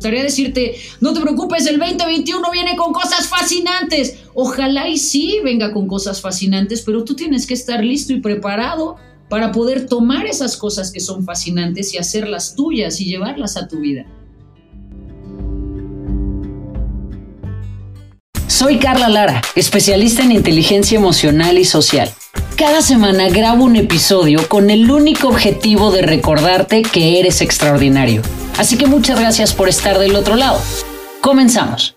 gustaría decirte, no te preocupes, el 2021 viene con cosas fascinantes. Ojalá y sí venga con cosas fascinantes, pero tú tienes que estar listo y preparado para poder tomar esas cosas que son fascinantes y hacerlas tuyas y llevarlas a tu vida. Soy Carla Lara, especialista en inteligencia emocional y social. Cada semana grabo un episodio con el único objetivo de recordarte que eres extraordinario Así que muchas gracias por estar del otro lado. Comenzamos.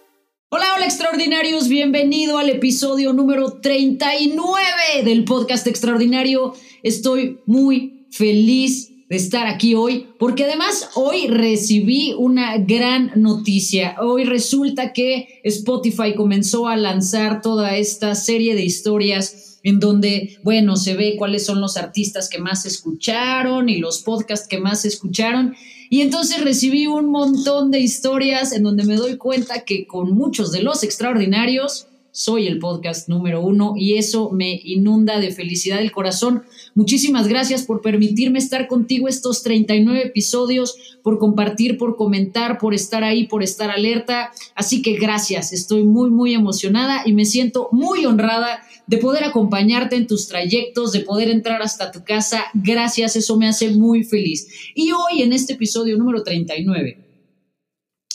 Hola, hola extraordinarios, bienvenido al episodio número 39 del podcast extraordinario. Estoy muy feliz de estar aquí hoy, porque además hoy recibí una gran noticia. Hoy resulta que Spotify comenzó a lanzar toda esta serie de historias en donde, bueno, se ve cuáles son los artistas que más escucharon y los podcasts que más escucharon. Y entonces recibí un montón de historias en donde me doy cuenta que con muchos de los extraordinarios soy el podcast número uno y eso me inunda de felicidad el corazón. Muchísimas gracias por permitirme estar contigo estos 39 episodios, por compartir, por comentar, por estar ahí, por estar alerta. Así que gracias, estoy muy, muy emocionada y me siento muy honrada de poder acompañarte en tus trayectos, de poder entrar hasta tu casa. Gracias, eso me hace muy feliz. Y hoy en este episodio número 39,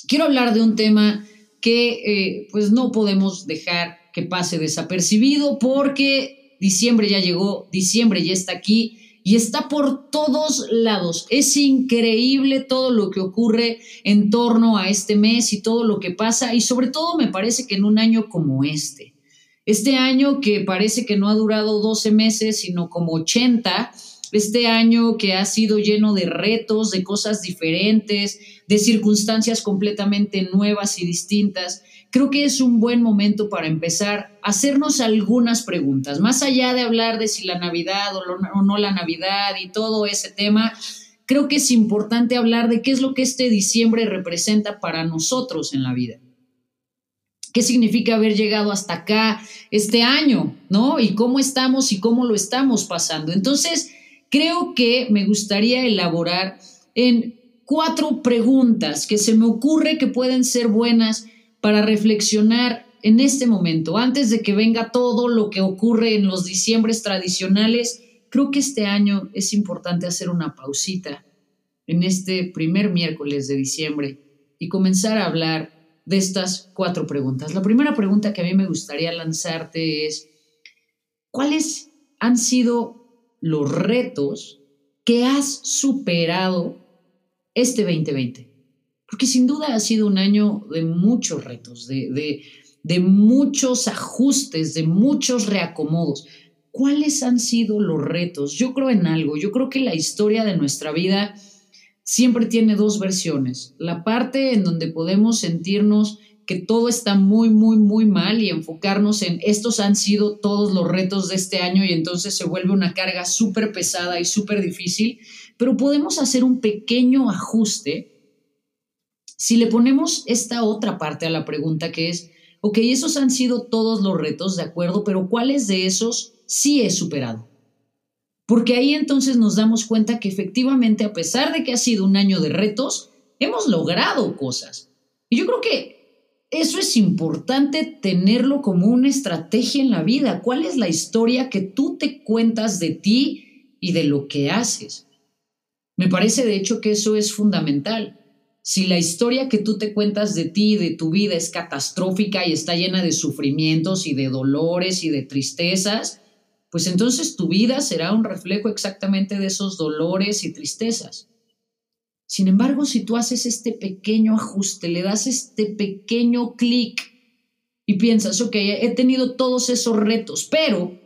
quiero hablar de un tema que eh, pues no podemos dejar que pase desapercibido porque diciembre ya llegó, diciembre ya está aquí y está por todos lados. Es increíble todo lo que ocurre en torno a este mes y todo lo que pasa y sobre todo me parece que en un año como este este año que parece que no ha durado 12 meses, sino como 80, este año que ha sido lleno de retos, de cosas diferentes, de circunstancias completamente nuevas y distintas, creo que es un buen momento para empezar a hacernos algunas preguntas, más allá de hablar de si la Navidad o, no la Navidad y todo ese tema. Creo que es importante hablar de qué es lo que este diciembre representa para nosotros en la vida qué significa haber llegado hasta acá este año, ¿no? Y cómo estamos y cómo lo estamos pasando. Entonces, creo que me gustaría elaborar en cuatro preguntas que se me ocurre que pueden ser buenas para reflexionar en este momento, antes de que venga todo lo que ocurre en los diciembres tradicionales. Creo que este año es importante hacer una pausita en este primer miércoles de diciembre y comenzar a hablar de estas cuatro preguntas. La primera pregunta que a mí me gustaría lanzarte es, ¿cuáles han sido los retos que has superado este 2020? Porque sin duda ha sido un año de muchos retos, de, de muchos ajustes, de muchos reacomodos. ¿Cuáles han sido los retos? Yo creo en algo, yo creo que la historia de nuestra vida siempre tiene dos versiones. La parte en donde podemos sentirnos que todo está muy, muy, muy mal y enfocarnos en estos han sido todos los retos de este año y entonces se vuelve una carga súper pesada y súper difícil, pero podemos hacer un pequeño ajuste si le ponemos esta otra parte a la pregunta que es, ok, esos han sido todos los retos, de acuerdo, pero ¿cuáles de esos sí he superado? porque ahí entonces nos damos cuenta que efectivamente, a pesar de que ha sido un año de retos, hemos logrado cosas. Y yo creo que eso es importante tenerlo como una estrategia en la vida. ¿Cuál es la historia que tú te cuentas de ti y de lo que haces? Me parece de hecho que eso es fundamental. Si la historia que tú te cuentas de ti y de tu vida es catastrófica y está llena de sufrimientos y de dolores y de tristezas, pues entonces tu vida será un reflejo exactamente de esos dolores y tristezas. Sin embargo, si tú haces este pequeño ajuste, le das este pequeño clic y piensas, ok, he tenido todos esos retos, pero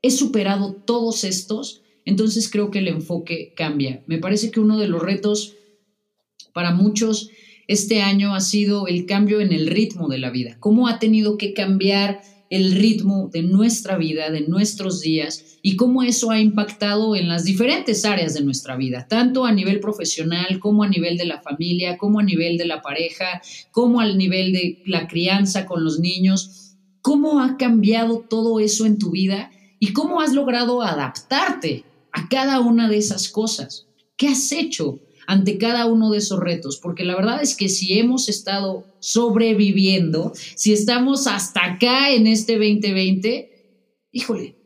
he superado todos estos, entonces creo que el enfoque cambia. Me parece que uno de los retos para muchos este año ha sido el cambio en el ritmo de la vida, cómo ha tenido que cambiar el ritmo de nuestra vida, de nuestros días y cómo eso ha impactado en las diferentes áreas de nuestra vida, tanto a nivel profesional como a nivel de la familia, como a nivel de la pareja, como al nivel de la crianza con los niños. ¿Cómo ha cambiado todo eso en tu vida y cómo has logrado adaptarte a cada una de esas cosas? ¿Qué has hecho? Ante cada uno de esos retos, porque la verdad es que si hemos estado sobreviviendo, si estamos hasta acá en este 2020, híjole,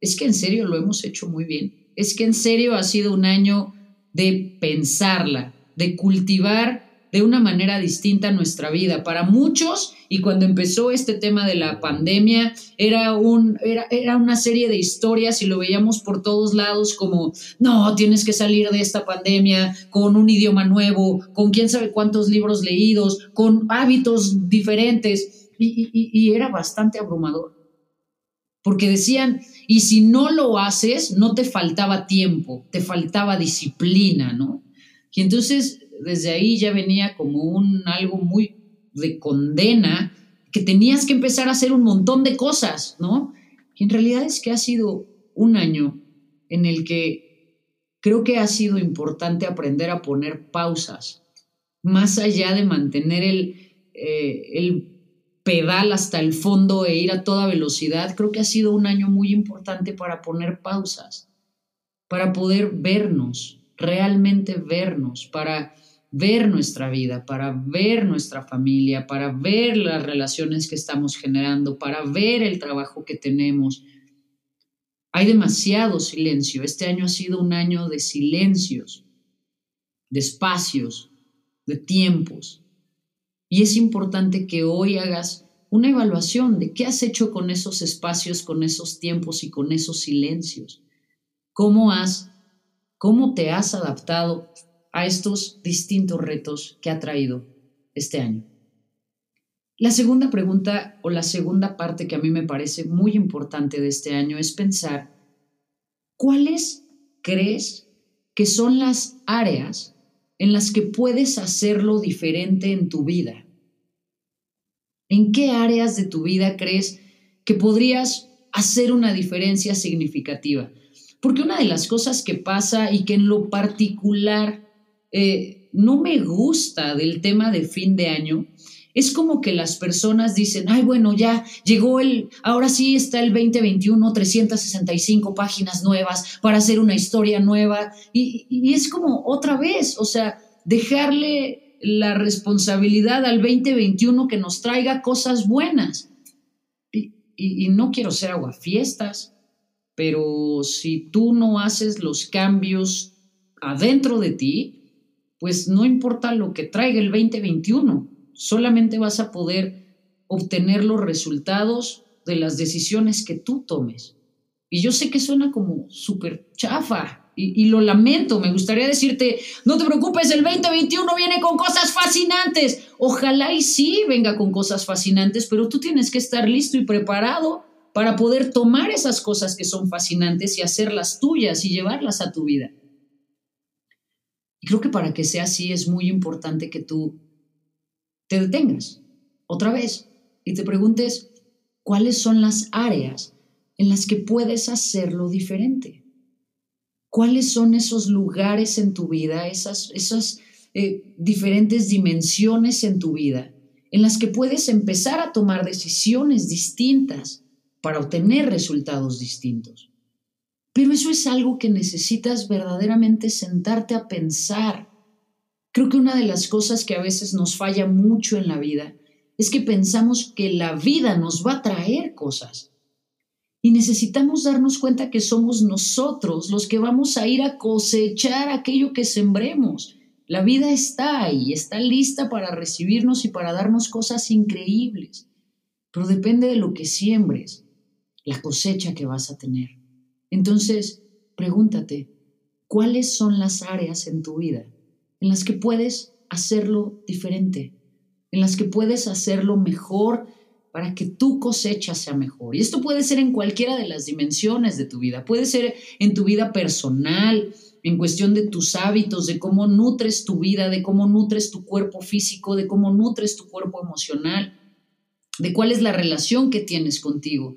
es que en serio lo hemos hecho muy bien, es que en serio ha sido un año de pensarla, de cultivar de una manera distinta nuestra vida. Para muchos, y cuando empezó este tema de la pandemia, era, un, era, era una serie de historias y lo veíamos por todos lados como, no, tienes que salir de esta pandemia con un idioma nuevo, con quién sabe cuántos libros leídos, con hábitos diferentes. Y, y era bastante abrumador. Porque decían, y si no lo haces, no te faltaba tiempo, te faltaba disciplina, ¿no? Y entonces desde ahí ya venía como un algo muy de condena, que tenías que empezar a hacer un montón de cosas, ¿no? Y en realidad es que ha sido un año en el que creo que ha sido importante aprender a poner pausas, más allá de mantener el, eh, el pedal hasta el fondo e ir a toda velocidad, creo que ha sido un año muy importante para poner pausas, para poder vernos, realmente vernos, para ver nuestra vida, para ver nuestra familia, para ver las relaciones que estamos generando, para ver el trabajo que tenemos. Hay demasiado silencio. Este año ha sido un año de silencios, de espacios, de tiempos. Y es importante que hoy hagas una evaluación de qué has hecho con esos espacios, con esos tiempos y con esos silencios. ¿Cómo has, cómo te has adaptado a estos distintos retos que ha traído este año. La segunda pregunta o la segunda parte que a mí me parece muy importante de este año es pensar cuáles crees que son las áreas en las que puedes hacerlo diferente en tu vida. ¿En qué áreas de tu vida crees que podrías hacer una diferencia significativa? Porque una de las cosas que pasa y que en lo particular eh, no me gusta del tema de fin de año es como que las personas dicen, ay, bueno, ya llegó el, ahora sí está el 2021, 365 páginas nuevas para hacer una historia nueva. Y, es como otra vez, o sea, dejarle la responsabilidad al 2021 que nos traiga cosas buenas. Y, y no quiero ser aguafiestas, pero si tú no haces los cambios adentro de ti, pues no importa lo que traiga el 2021, solamente vas a poder obtener los resultados de las decisiones que tú tomes. Y yo sé que suena como súper chafa y, lo lamento, me gustaría decirte, no te preocupes, el 2021 viene con cosas fascinantes. Ojalá y sí venga con cosas fascinantes, pero tú tienes que estar listo y preparado para poder tomar esas cosas que son fascinantes y hacerlas tuyas y llevarlas a tu vida. Y creo que para que sea así es muy importante que tú te detengas otra vez y te preguntes cuáles son las áreas en las que puedes hacerlo diferente. ¿Cuáles son esos lugares en tu vida, esas, esas eh, diferentes dimensiones en tu vida en las que puedes empezar a tomar decisiones distintas para obtener resultados distintos? Pero eso es algo que necesitas verdaderamente sentarte a pensar. Creo que una de las cosas que a veces nos falla mucho en la vida es que pensamos que la vida nos va a traer cosas. Y necesitamos darnos cuenta que somos nosotros los que vamos a ir a cosechar aquello que sembremos. La vida está ahí, está lista para recibirnos y para darnos cosas increíbles. Pero depende de lo que siembres, la cosecha que vas a tener. Entonces, pregúntate, ¿cuáles son las áreas en tu vida en las que puedes hacerlo diferente? En las que puedes hacerlo mejor para que tu cosecha sea mejor. Y esto puede ser en cualquiera de las dimensiones de tu vida. Puede ser en tu vida personal, en cuestión de tus hábitos, de cómo nutres tu vida, de cómo nutres tu cuerpo físico, de cómo nutres tu cuerpo emocional, de cuál es la relación que tienes contigo.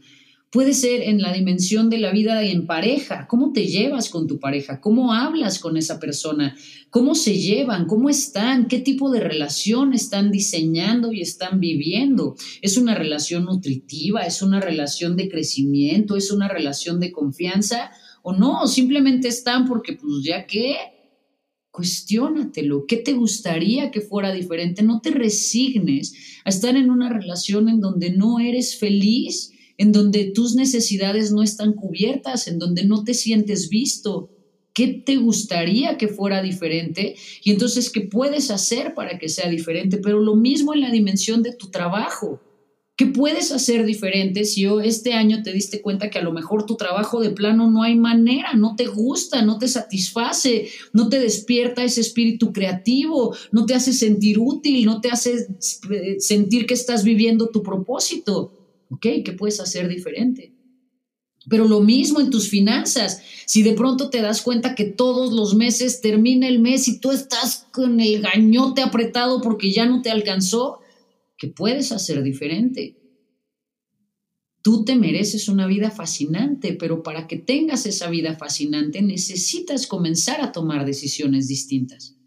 Puede ser en la dimensión de la vida en pareja, cómo te llevas con tu pareja, cómo hablas con esa persona, cómo se llevan, cómo están, qué tipo de relación están diseñando y están viviendo. ¿Es una relación nutritiva? ¿Es una relación de crecimiento? ¿Es una relación de confianza? ¿O no? Simplemente están porque pues ya qué, Cuestiónatelo. ¿Qué te gustaría que fuera diferente? No te resignes a estar en una relación en donde no eres feliz, en donde tus necesidades no están cubiertas, en donde no te sientes visto. ¿Qué te gustaría que fuera diferente? Y entonces, ¿qué puedes hacer para que sea diferente? Pero lo mismo en la dimensión de tu trabajo. ¿Qué puedes hacer diferente si este año te diste cuenta que a lo mejor tu trabajo de plano no hay manera, no te gusta, no te satisface, no te despierta ese espíritu creativo, no te hace sentir útil, no te hace eh, sentir que estás viviendo tu propósito? ¿Ok? ¿Qué puedes hacer diferente? Pero lo mismo en tus finanzas. Si de pronto te das cuenta que todos los meses termina el mes y tú estás con el gañote apretado porque ya no te alcanzó, que puedes hacer diferente. Tú te mereces una vida fascinante, pero para que tengas esa vida fascinante necesitas comenzar a tomar decisiones distintas.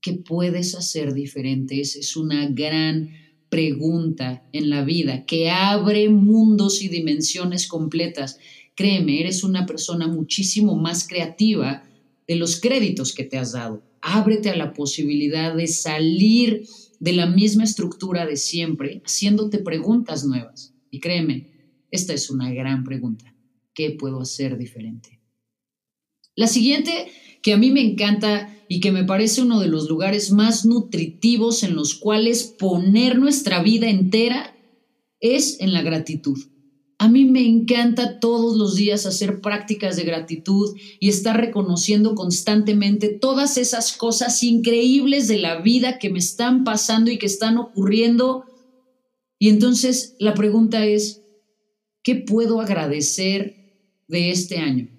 ¿Qué puedes hacer diferente? Esa es una gran pregunta en la vida que abre mundos y dimensiones completas. Créeme, eres una persona muchísimo más creativa de los créditos que te has dado. Ábrete a la posibilidad de salir de la misma estructura de siempre, haciéndote preguntas nuevas. Y créeme, esta es una gran pregunta. ¿Qué puedo hacer diferente? La siguiente, que a mí me encanta y que me parece uno de los lugares más nutritivos en los cuales poner nuestra vida entera, es en la gratitud. A mí me encanta todos los días hacer prácticas de gratitud y estar reconociendo constantemente todas esas cosas increíbles de la vida que me están pasando y que están ocurriendo. Y entonces la pregunta es, ¿qué puedo agradecer de este año?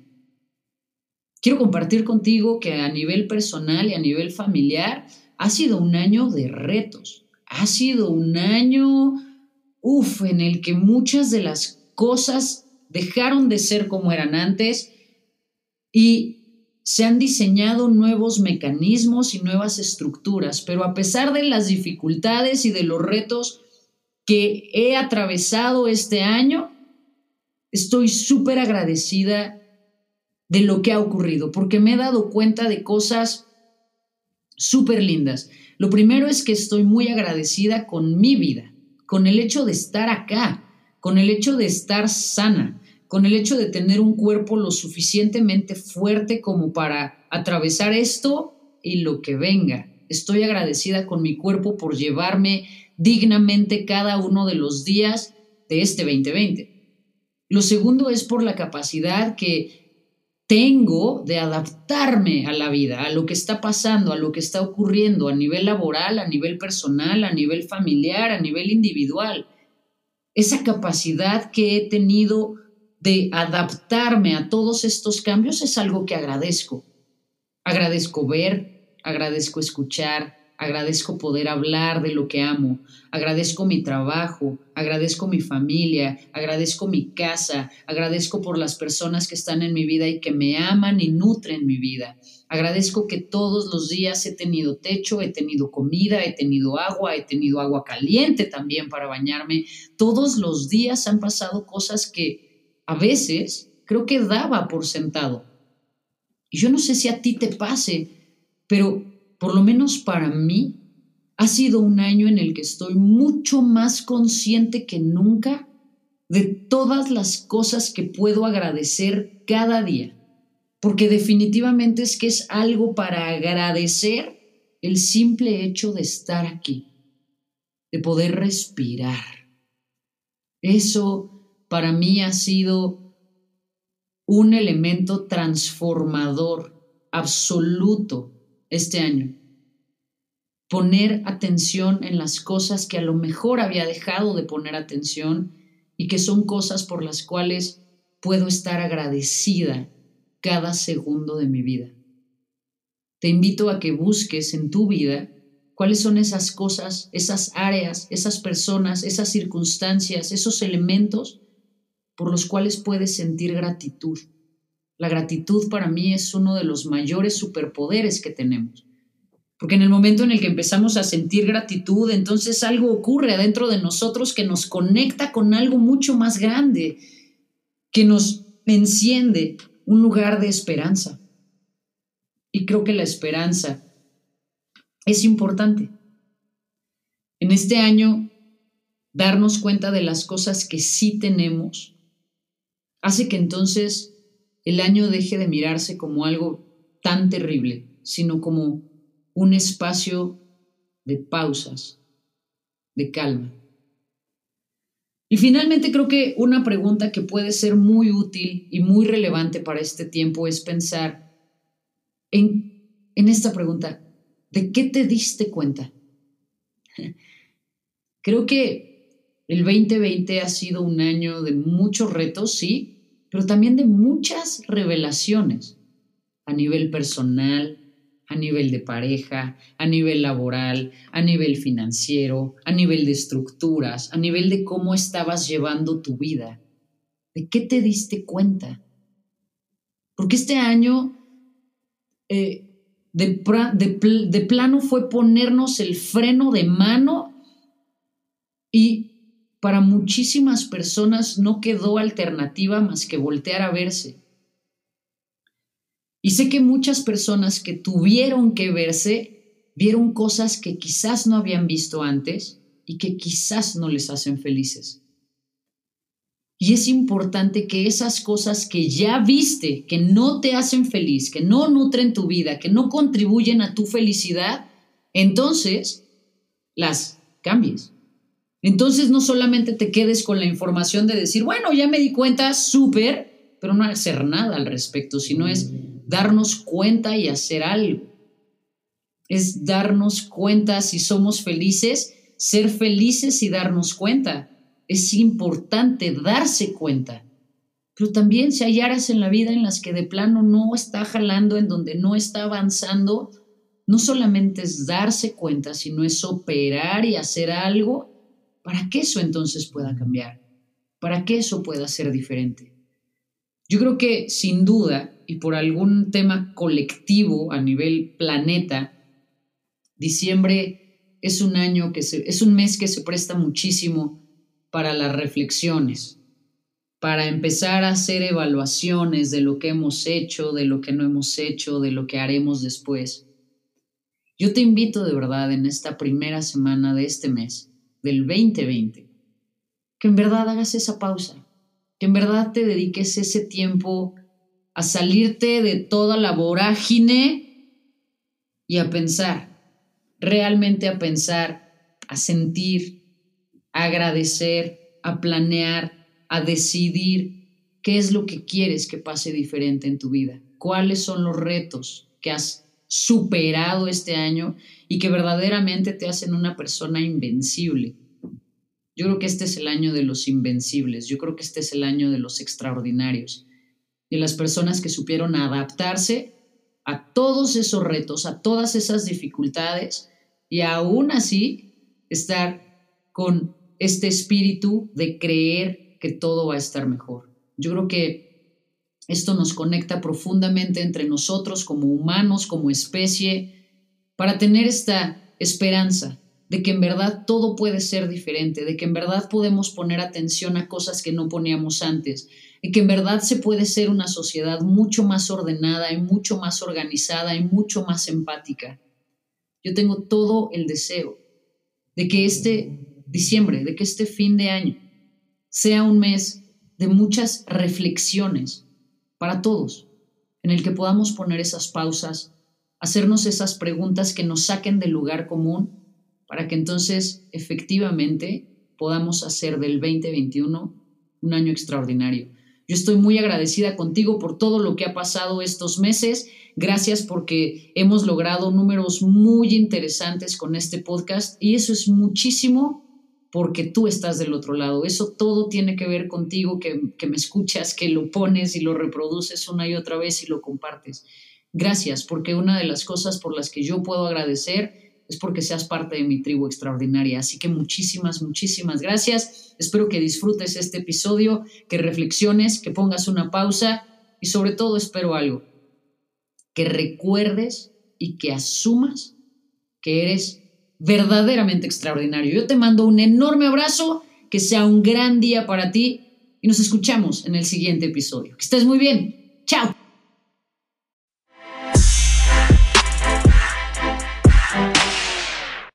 Quiero compartir contigo que a nivel personal y a nivel familiar ha sido un año de retos, ha sido un año, uff, en el que muchas de las cosas dejaron de ser como eran antes y se han diseñado nuevos mecanismos y nuevas estructuras, pero a pesar de las dificultades y de los retos que he atravesado este año, estoy súper agradecida de lo que ha ocurrido, porque me he dado cuenta de cosas súper lindas. Lo primero es que estoy muy agradecida con mi vida, con el hecho de estar acá, con el hecho de estar sana, con el hecho de tener un cuerpo lo suficientemente fuerte como para atravesar esto y lo que venga. Estoy agradecida con mi cuerpo por llevarme dignamente cada uno de los días de este 2020. Lo segundo es por la capacidad que tengo de adaptarme a la vida, a lo que está pasando, a lo que está ocurriendo a nivel laboral, a nivel personal, a nivel familiar, a nivel individual esa capacidad que he tenido de adaptarme a todos estos cambios es algo que agradezco. Agradezco ver, agradezco escuchar, agradezco poder hablar de lo que amo, agradezco mi trabajo, agradezco mi familia, agradezco mi casa, agradezco por las personas que están en mi vida y que me aman y nutren mi vida. Agradezco que todos los días he tenido techo, he tenido comida, he tenido agua, he tenido agua caliente también para bañarme. Todos los días han pasado cosas que a veces creo que daba por sentado. Y yo no sé si a ti te pase, pero por lo menos para mí, ha sido un año en el que estoy mucho más consciente que nunca de todas las cosas que puedo agradecer cada día porque definitivamente es que es algo para agradecer el simple hecho de estar aquí, de poder respirar. Eso para mí ha sido un elemento transformador absoluto este año. Poner atención en las cosas que a lo mejor había dejado de poner atención y que son cosas por las cuales puedo estar agradecida cada segundo de mi vida. Te invito a que busques en tu vida cuáles son esas cosas, esas áreas, esas personas, esas circunstancias, esos elementos por los cuales puedes sentir gratitud. La gratitud para mí es uno de los mayores superpoderes que tenemos. Porque en el momento en el que empezamos a sentir gratitud, entonces algo ocurre adentro de nosotros que nos conecta con algo mucho más grande, que nos enciende, un lugar de esperanza. Y creo que la esperanza es importante. En este año, darnos cuenta de las cosas que sí tenemos hace que entonces el año deje de mirarse como algo tan terrible, sino como un espacio de pausas, de calma. Y finalmente creo que una pregunta que puede ser muy útil y muy relevante para este tiempo es pensar en, en esta pregunta, ¿de qué te diste cuenta? Creo que el 2020 ha sido un año de muchos retos, sí, pero también de muchas revelaciones a nivel personal, a nivel de pareja, a nivel laboral, a nivel financiero, a nivel de estructuras, a nivel de cómo estabas llevando tu vida. ¿De qué te diste cuenta? Porque este año eh, de, de plano fue ponernos el freno de mano y para muchísimas personas no quedó alternativa más que voltear a verse y sé que muchas personas que tuvieron que verse vieron cosas que quizás no habían visto antes y que quizás no les hacen felices. Y es importante que esas cosas que ya viste, que no te hacen feliz, que no nutren tu vida, que no contribuyen a tu felicidad, entonces las cambies. Entonces no solamente te quedes con la información de decir, bueno, ya me di cuenta, súper, pero no hacer nada al respecto, sino es darnos cuenta y hacer algo. Es darnos cuenta si somos felices, ser felices y darnos cuenta. Es importante darse cuenta. Pero también si hay áreas en la vida en las que de plano no está jalando, en donde no está avanzando, no solamente es darse cuenta, sino es operar y hacer algo para que eso entonces pueda cambiar, para que eso pueda ser diferente. Yo creo que sin duda y por algún tema colectivo a nivel planeta, diciembre es un año que es un mes que se presta muchísimo para las reflexiones, para empezar a hacer evaluaciones de lo que hemos hecho, de lo que no hemos hecho, de lo que haremos después. Yo te invito de verdad en esta primera semana de este mes, del 2020, que en verdad hagas esa pausa, que en verdad te dediques ese tiempo a salirte de toda la vorágine y a pensar, realmente a pensar, a sentir, a agradecer, a planear, a decidir qué es lo que quieres que pase diferente en tu vida, cuáles son los retos que has superado este año y que verdaderamente te hacen una persona invencible. Yo creo que este es el año de los invencibles, yo creo que este es el año de los extraordinarios y las personas que supieron adaptarse a todos esos retos, a todas esas dificultades y aún así estar con este espíritu de creer que todo va a estar mejor. Yo creo que esto nos conecta profundamente entre nosotros como humanos, como especie, para tener esta esperanza de que en verdad todo puede ser diferente, de que en verdad podemos poner atención a cosas que no poníamos antes, y que en verdad se puede ser una sociedad mucho más ordenada y mucho más organizada y mucho más empática. Yo tengo todo el deseo de que este diciembre, de que este fin de año sea un mes de muchas reflexiones para todos, en el que podamos poner esas pausas, hacernos esas preguntas que nos saquen del lugar común, para que entonces efectivamente podamos hacer del 2021 un año extraordinario. Yo estoy muy agradecida contigo por todo lo que ha pasado estos meses. Gracias porque hemos logrado números muy interesantes con este podcast y eso es muchísimo porque tú estás del otro lado. Eso todo tiene que ver contigo, que, me escuchas, que lo pones y lo reproduces una y otra vez y lo compartes. Gracias, porque una de las cosas por las que yo puedo agradecer es porque seas parte de mi tribu extraordinaria. Así que muchísimas, muchísimas gracias. Espero que disfrutes este episodio, que reflexiones, que pongas una pausa y sobre todo espero algo, que recuerdes y que asumas que eres verdaderamente extraordinario. Yo te mando un enorme abrazo, que sea un gran día para ti y nos escuchamos en el siguiente episodio. Que estés muy bien. Chao.